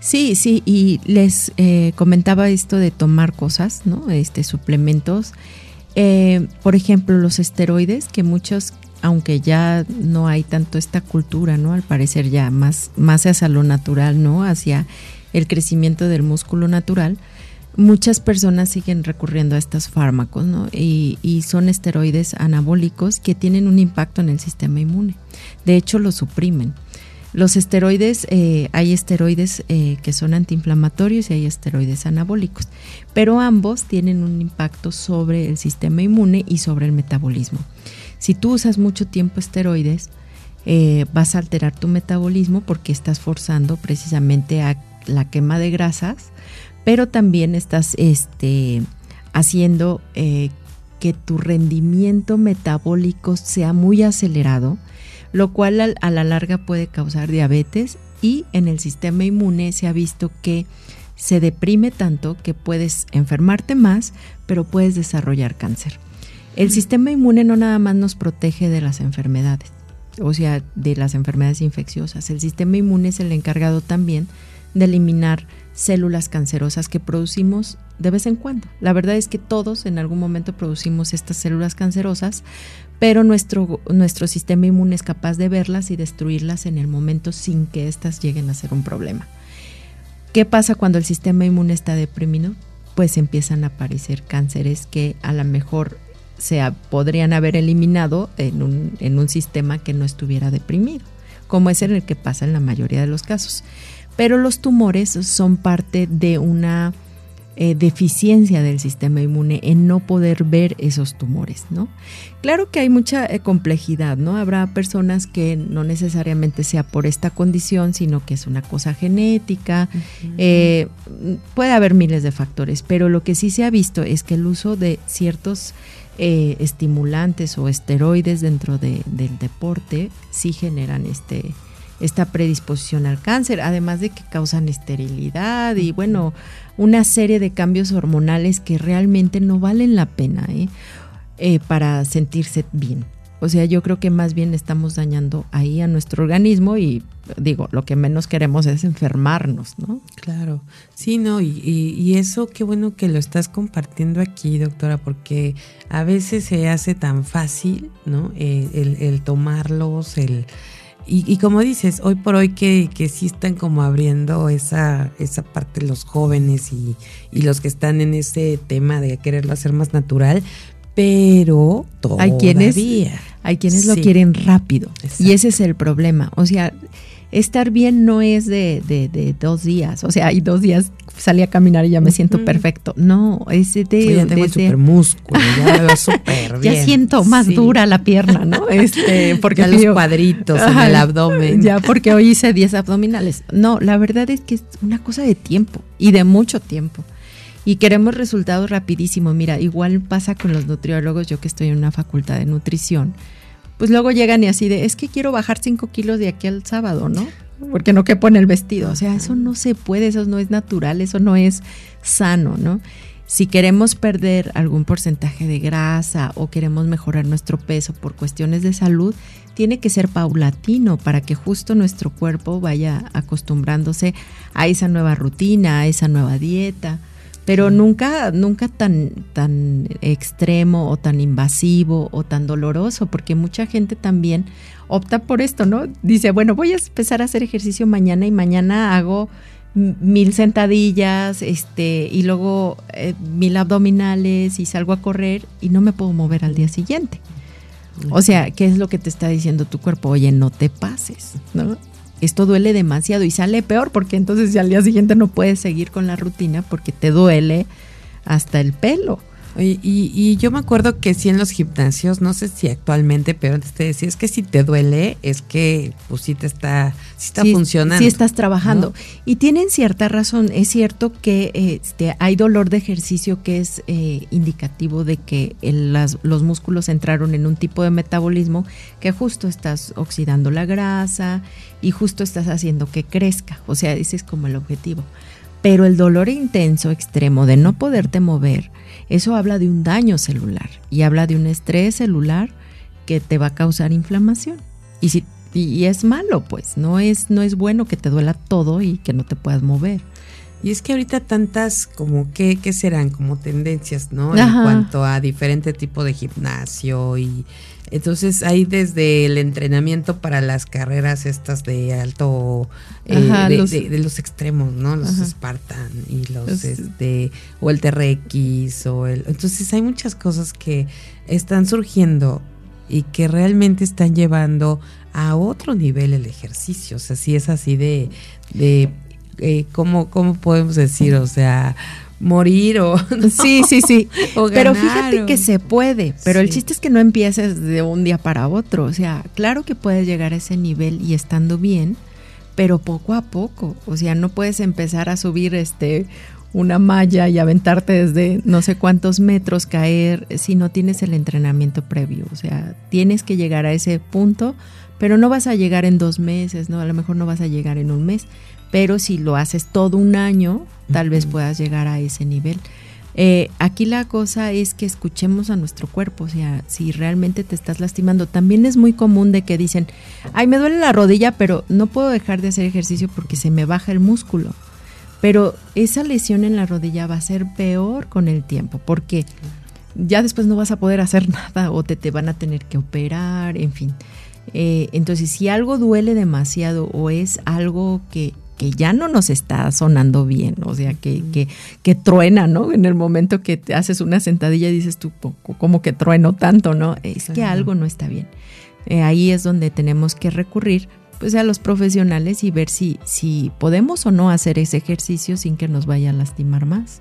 Sí, sí, y les eh, comentaba esto de tomar cosas, ¿no? Este, suplementos. Eh, por ejemplo, los esteroides, que muchos aunque ya no hay tanto esta cultura, ¿no? Al parecer ya más, más hacia lo natural, ¿no? Hacia el crecimiento del músculo natural, muchas personas siguen recurriendo a estos fármacos, ¿no? Y, son esteroides anabólicos que tienen un impacto en el sistema inmune. De hecho, lo suprimen. Los esteroides, eh, hay esteroides eh, que son antiinflamatorios y hay esteroides anabólicos, pero ambos tienen un impacto sobre el sistema inmune y sobre el metabolismo. Si tú usas mucho tiempo esteroides, eh, vas a alterar tu metabolismo porque estás forzando precisamente a la quema de grasas, pero también estás este, haciendo eh, que tu rendimiento metabólico sea muy acelerado, lo cual a la larga puede causar diabetes y en el sistema inmune se ha visto que se deprime tanto que puedes enfermarte más, pero puedes desarrollar cáncer. El sistema inmune no nada más nos protege de las enfermedades, o sea, de las enfermedades infecciosas. El sistema inmune es el encargado también de eliminar células cancerosas que producimos de vez en cuando. La verdad es que todos en algún momento producimos estas células cancerosas, pero nuestro, nuestro sistema inmune es capaz de verlas y destruirlas en el momento sin que éstas lleguen a ser un problema. ¿Qué pasa cuando el sistema inmune está deprimido? Pues empiezan a aparecer cánceres que a lo mejor se podrían haber eliminado en un, en un sistema que no estuviera deprimido, como es en el que pasa en la mayoría de los casos. Pero los tumores son parte de una eh, deficiencia del sistema inmune en no poder ver esos tumores, ¿no? Claro que hay mucha eh, complejidad, ¿no? Habrá personas que no necesariamente sea por esta condición, sino que es una cosa genética, eh, puede haber miles de factores, pero lo que sí se ha visto es que el uso de ciertos estimulantes o esteroides dentro del deporte sí generan este, esta predisposición al cáncer, además de que causan esterilidad y bueno, una serie de cambios hormonales que realmente no valen la pena ¿eh? Eh, para sentirse bien. O sea, yo creo que más bien estamos dañando ahí a nuestro organismo y digo, lo que menos queremos es enfermarnos, ¿no? Claro, sí, no, y, eso qué bueno que lo estás compartiendo aquí, doctora, porque a veces se hace tan fácil, ¿no? Eh, el, el tomarlos, el y, como dices, hoy por hoy que, que sí están como abriendo esa, esa parte los jóvenes y, y los que están en ese tema de quererlo hacer más natural, pero todavía. Hay quienes, hay quienes lo quieren rápido. Y ese es el problema. O sea, estar bien no es de, de, dos días. O sea, hay dos días salí a caminar y ya me siento perfecto. No, es de. ya tengo super músculo, ya veo súper bien. Ya siento más dura la pierna, ¿no? [LAUGHS] Este, porque los cuadritos en el abdomen. Ya, porque hoy hice 10 abdominales. No, la verdad es que es una cosa de tiempo y de mucho tiempo. Y queremos resultados rapidísimos. Mira, igual pasa con los nutriólogos, yo que estoy en una facultad de nutrición pues luego llegan y así de, es que quiero bajar 5 kilos de aquí al sábado, ¿no? Porque no quepo en el vestido. O sea, eso no se puede, eso no es natural, eso no es sano, ¿no? Si queremos perder algún porcentaje de grasa o queremos mejorar nuestro peso por cuestiones de salud, tiene que ser paulatino para que justo nuestro cuerpo vaya acostumbrándose a esa nueva rutina, a esa nueva dieta pero nunca, nunca tan, tan extremo o tan invasivo o tan doloroso, porque mucha gente también opta por esto, ¿no? Dice, bueno, voy a empezar a hacer ejercicio mañana y mañana hago mil sentadillas, este, y luego eh, mil abdominales y salgo a correr y no me puedo mover al día siguiente. O sea, ¿qué es lo que te está diciendo tu cuerpo? Oye, no te pases, ¿no? Esto duele demasiado y sale peor porque entonces al día siguiente no puedes seguir con la rutina porque te duele hasta el pelo. Y, y, yo me acuerdo que sí en los gimnasios, no sé si actualmente, pero antes te decía, es que si te duele, es que pues sí te está, sí está funcionando. Sí estás trabajando. Y tienen cierta razón, es cierto que este, hay dolor de ejercicio que es eh, indicativo de que los músculos entraron en un tipo de metabolismo que justo estás oxidando la grasa y justo estás haciendo que crezca. O sea, ese es como el objetivo. Pero el dolor intenso, extremo de no poderte mover, eso habla de un daño celular y habla de un estrés celular que te va a causar inflamación. Y si y, es malo, pues, no es no es bueno que te duela todo y que no te puedas mover. Y es que ahorita tantas como que qué serán como tendencias, ¿no? En cuanto a diferente tipo de gimnasio y entonces hay desde el entrenamiento para las carreras estas de alto, eh, de, los, extremos, ¿no? Los Spartan y los, este, o el TRX o el... Entonces hay muchas cosas que están surgiendo y que realmente están llevando a otro nivel el ejercicio. O sea, si es así de, de eh, ¿cómo, ¿cómo podemos decir? O sea, morir o... [LAUGHS] Sí, sí, sí. [LAUGHS] pero fíjate que se puede, pero el chiste es que no empieces de un día para otro. O sea, claro que puedes llegar a ese nivel y estando bien, pero poco a poco. O sea, no puedes empezar a subir este una malla y aventarte desde no sé cuántos metros, caer, si no tienes el entrenamiento previo. O sea, tienes que llegar a ese punto, pero no vas a llegar en dos meses, ¿no? A lo mejor no vas a llegar en un mes pero si lo haces todo un año, tal vez puedas llegar a ese nivel. Eh, aquí la cosa es que escuchemos a nuestro cuerpo, o sea, si realmente te estás lastimando. También es muy común de que dicen, ay, me duele la rodilla, pero no puedo dejar de hacer ejercicio porque se me baja el músculo. pero esa lesión en la rodilla va a ser peor con el tiempo, porque ya después no vas a poder hacer [LAUGHS] nada o te, te van a tener que operar, en fin. Eh, entonces, si algo duele demasiado o es algo que, que ya no nos está sonando bien, o sea, que, que, que, truena, ¿no? En el momento que te haces una sentadilla dices tú, como que trueno tanto, ¿no? Es que algo no está bien. Eh, ahí es donde tenemos que recurrir pues a los profesionales y ver si, si podemos o no hacer ese ejercicio sin que nos vaya a lastimar más.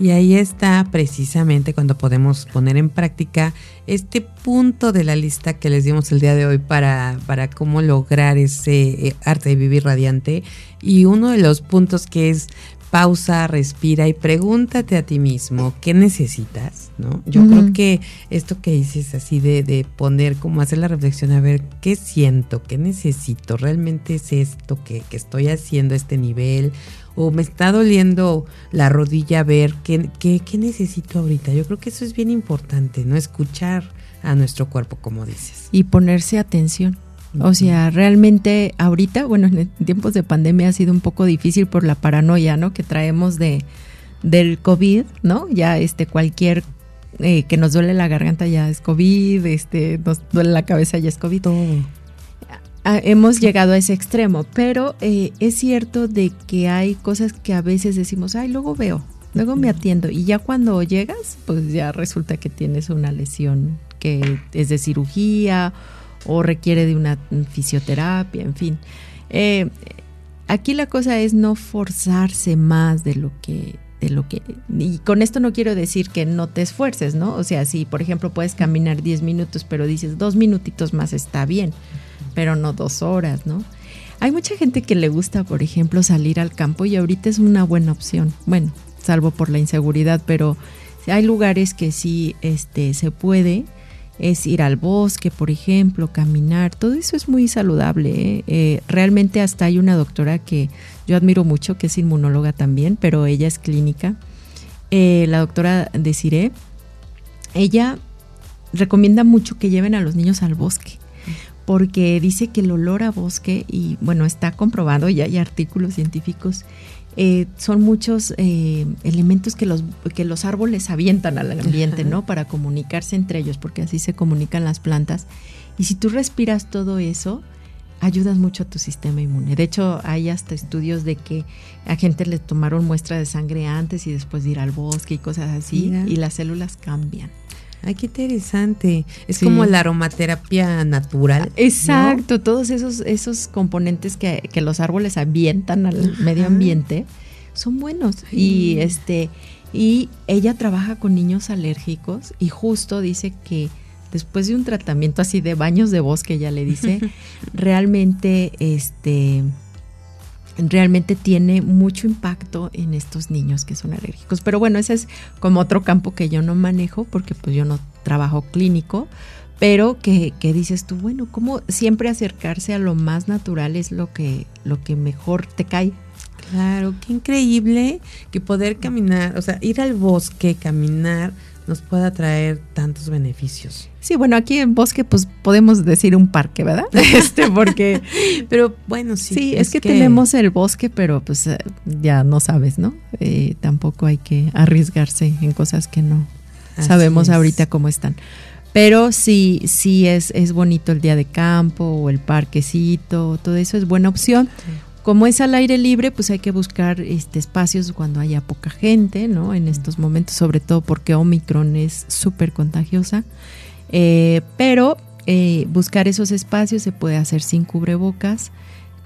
Y ahí está precisamente cuando podemos poner en práctica este punto de la lista que les dimos el día de hoy para, para cómo lograr ese eh, arte de vivir radiante. Y uno de los puntos que es pausa, respira y pregúntate a ti mismo qué necesitas, ¿no? Yo creo que esto que dices así de, de, poner, como hacer la reflexión, a ver qué siento, qué necesito, realmente es esto que, que estoy haciendo a este nivel, o me está doliendo la rodilla, a ver qué, qué, qué necesito ahorita. Yo creo que eso es bien importante, ¿no? Escuchar a nuestro cuerpo, como dices. Y ponerse atención. O sea, realmente ahorita, bueno, en tiempos de pandemia ha sido un poco difícil por la paranoia, ¿no? Que traemos de del COVID, ¿no? Ya este cualquier eh, que nos duele la garganta ya es COVID, este nos duele la cabeza ya es COVID. Todo. Hemos llegado a ese extremo, pero eh, es cierto de que hay cosas que a veces decimos, ay, luego veo, luego me atiendo y ya cuando llegas, pues ya resulta que tienes una lesión que es de cirugía o requiere de una fisioterapia, en fin. Eh, aquí la cosa es no forzarse más de lo que de lo que y con esto no quiero decir que no te esfuerces, ¿no? O sea, si por ejemplo puedes caminar 10 minutos, pero dices dos minutitos más está bien, pero no dos horas, ¿no? Hay mucha gente que le gusta, por ejemplo, salir al campo y ahorita es una buena opción. Bueno, salvo por la inseguridad, pero hay lugares que sí este, se puede es ir al bosque, por ejemplo, caminar, todo eso es muy saludable. ¿eh? Eh, realmente hasta hay una doctora que yo admiro mucho, que es inmunóloga también, pero ella es clínica, eh, la doctora Desiree, ella recomienda mucho que lleven a los niños al bosque porque dice que el olor a bosque, y bueno, está comprobado, ya hay artículos científicos, eh, son muchos eh, elementos que los, que los árboles avientan al ambiente, ¿no? Para comunicarse entre ellos, porque así se comunican las plantas. Y si tú respiras todo eso, ayudas mucho a tu sistema inmune. De hecho, hay hasta estudios de que a gente le tomaron muestra de sangre antes y después de ir al bosque y cosas así, y las células cambian. Ay, qué interesante. Es como la aromaterapia natural. Exacto, todos esos, esos componentes que, que, los árboles avientan al medio ambiente son buenos. Y este, y ella trabaja con niños alérgicos y justo dice que después de un tratamiento así de baños de bosque, ella le dice, [LAUGHS] realmente este realmente tiene mucho impacto en estos niños que son alérgicos. Pero bueno, ese es como otro campo que yo no manejo porque pues yo no trabajo clínico, pero que, que dices tú, bueno, como siempre acercarse a lo más natural es lo que, lo que mejor te cae. Claro, qué increíble que poder caminar, o sea, ir al bosque, caminar, nos pueda traer tantos beneficios. Sí, bueno, aquí en Bosque pues podemos decir un parque, ¿verdad? [LAUGHS] Este, [LAUGHS] porque... pero bueno, sí. Sí, es, que, tenemos el bosque, pero pues eh, ya no sabes, ¿no? Eh, tampoco hay que arriesgarse en cosas que no sabemos ahorita cómo están. Pero sí, sí es, es bonito el día de campo o el parquecito, todo eso es buena opción. Como es al aire libre, pues hay que buscar este, espacios cuando haya poca gente, ¿no? En estos momentos, sobre todo porque Omicron es súper contagiosa. Eh, pero eh, buscar esos espacios se puede hacer sin cubrebocas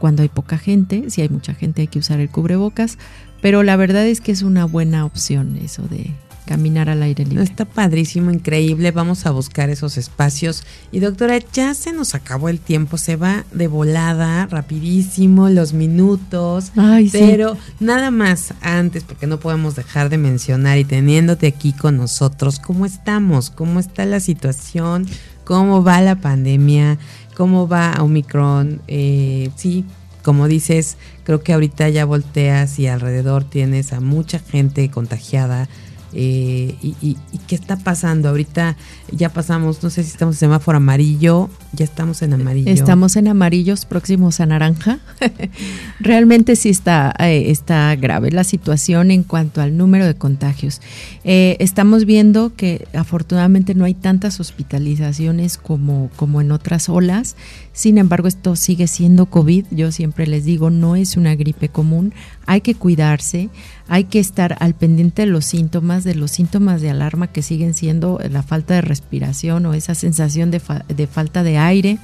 cuando hay poca gente. Si hay mucha gente hay que usar el cubrebocas. Pero la verdad es que es una buena opción eso de caminar al aire libre. Está padrísimo, increíble. Vamos a buscar esos espacios. Y doctora, ya se nos acabó el tiempo, se va de volada, rapidísimo, los minutos. Ay, pero nada más antes, porque no podemos dejar de mencionar y teniéndote aquí con nosotros, ¿cómo estamos? ¿Cómo está la situación? ¿Cómo va la pandemia? ¿Cómo va Omicron? Eh, sí, como dices, creo que ahorita ya volteas y alrededor tienes a mucha gente contagiada Eh, y, qué está pasando? Ahorita ya pasamos, no sé si estamos en semáforo amarillo, ya estamos en amarillo. Estamos en amarillos próximos a naranja. [LAUGHS] Realmente sí está, eh, está grave la situación en cuanto al número de contagios. Eh, estamos viendo que afortunadamente no hay tantas hospitalizaciones como, como en otras olas. Sin embargo, esto sigue siendo COVID. Yo siempre les digo, no es una gripe común. Hay que cuidarse, hay que estar al pendiente de los síntomas, de los síntomas de alarma que siguen siendo la falta de respiración o esa sensación de, falta de aire.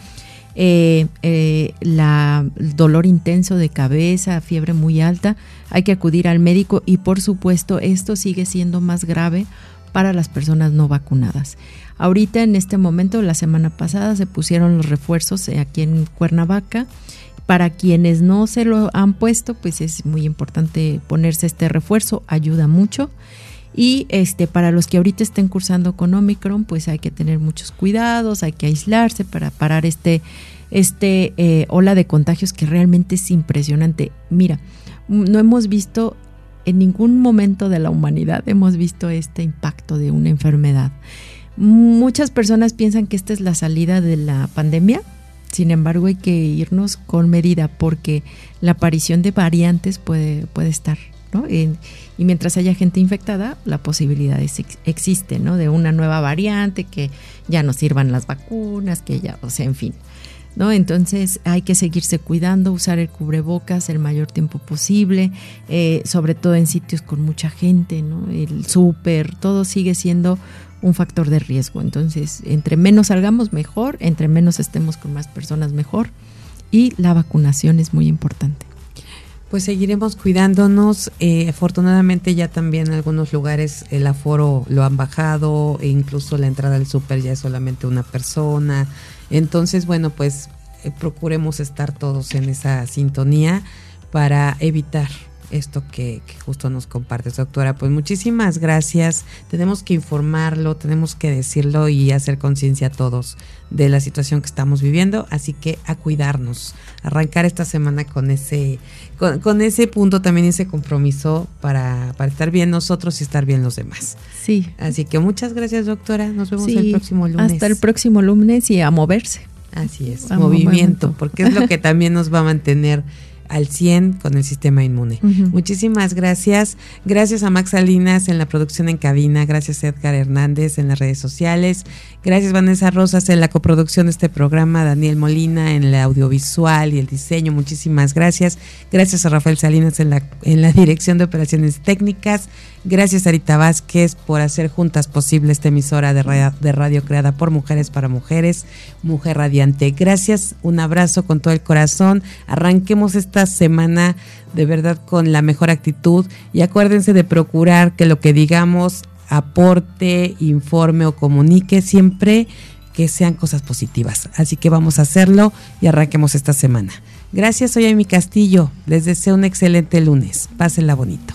Eh, eh, la, el dolor intenso de cabeza, fiebre muy alta, hay que acudir al médico y por supuesto esto sigue siendo más grave para las personas no vacunadas. Ahorita en este momento, la semana pasada se pusieron los refuerzos aquí en Cuernavaca. Para quienes no se lo han puesto, pues es muy importante ponerse este refuerzo, ayuda mucho. Y este, para los que ahorita estén cursando con Omicron, pues hay que tener muchos cuidados, hay que aislarse para parar este, este eh, ola de contagios que realmente es impresionante. Mira, no hemos visto en ningún momento de la humanidad, hemos visto este impacto de una enfermedad. Muchas personas piensan que esta es la salida de la pandemia, sin embargo hay que irnos con medida porque la aparición de variantes puede, puede estar. Y mientras haya gente infectada, la posibilidad existe, ¿no? De una nueva variante, que ya no sirvan las vacunas, que ya, o sea, en fin. ¿No? Entonces hay que seguirse cuidando, usar el cubrebocas el mayor tiempo posible, eh, sobre todo en sitios con mucha gente, ¿no? El súper, todo sigue siendo un factor de riesgo. Entonces, entre menos salgamos, mejor, entre menos estemos con más personas, mejor. Y la vacunación es muy importante. Pues seguiremos cuidándonos. Eh, afortunadamente ya también en algunos lugares el aforo lo han bajado e incluso la entrada al súper ya es solamente una persona. Entonces, bueno, pues eh, procuremos estar todos en esa sintonía para evitar esto que, justo nos compartes, doctora. Pues muchísimas gracias. Tenemos que informarlo, tenemos que decirlo y hacer conciencia a todos de la situación que estamos viviendo. Así que a cuidarnos, arrancar esta semana con ese, con, ese punto también, ese compromiso para, para, estar bien nosotros y estar bien los demás. Sí. Así que muchas gracias, doctora. Nos vemos el próximo lunes. Hasta el próximo lunes y a moverse. Así es, movimiento, porque es lo que también nos va a mantener al 100 con el sistema inmune. Muchísimas gracias. Gracias a Max Salinas en la producción en cabina. Gracias a Edgar Hernández en las redes sociales. Gracias Vanessa Rosas en la coproducción de este programa. Daniel Molina en el audiovisual y el diseño. Muchísimas gracias. Gracias a Rafael Salinas en la, en la dirección de operaciones técnicas. Gracias Arita Vázquez por hacer juntas posible esta emisora de radio, de radio creada por mujeres para mujeres, Mujer Radiante. Gracias, un abrazo con todo el corazón. Arranquemos esta semana de verdad con la mejor actitud y acuérdense de procurar que lo que digamos aporte, informe o comunique siempre que sean cosas positivas. Así que vamos a hacerlo y arranquemos esta semana. Gracias, soy Amy Castillo. Les deseo un excelente lunes. Pásenla bonito.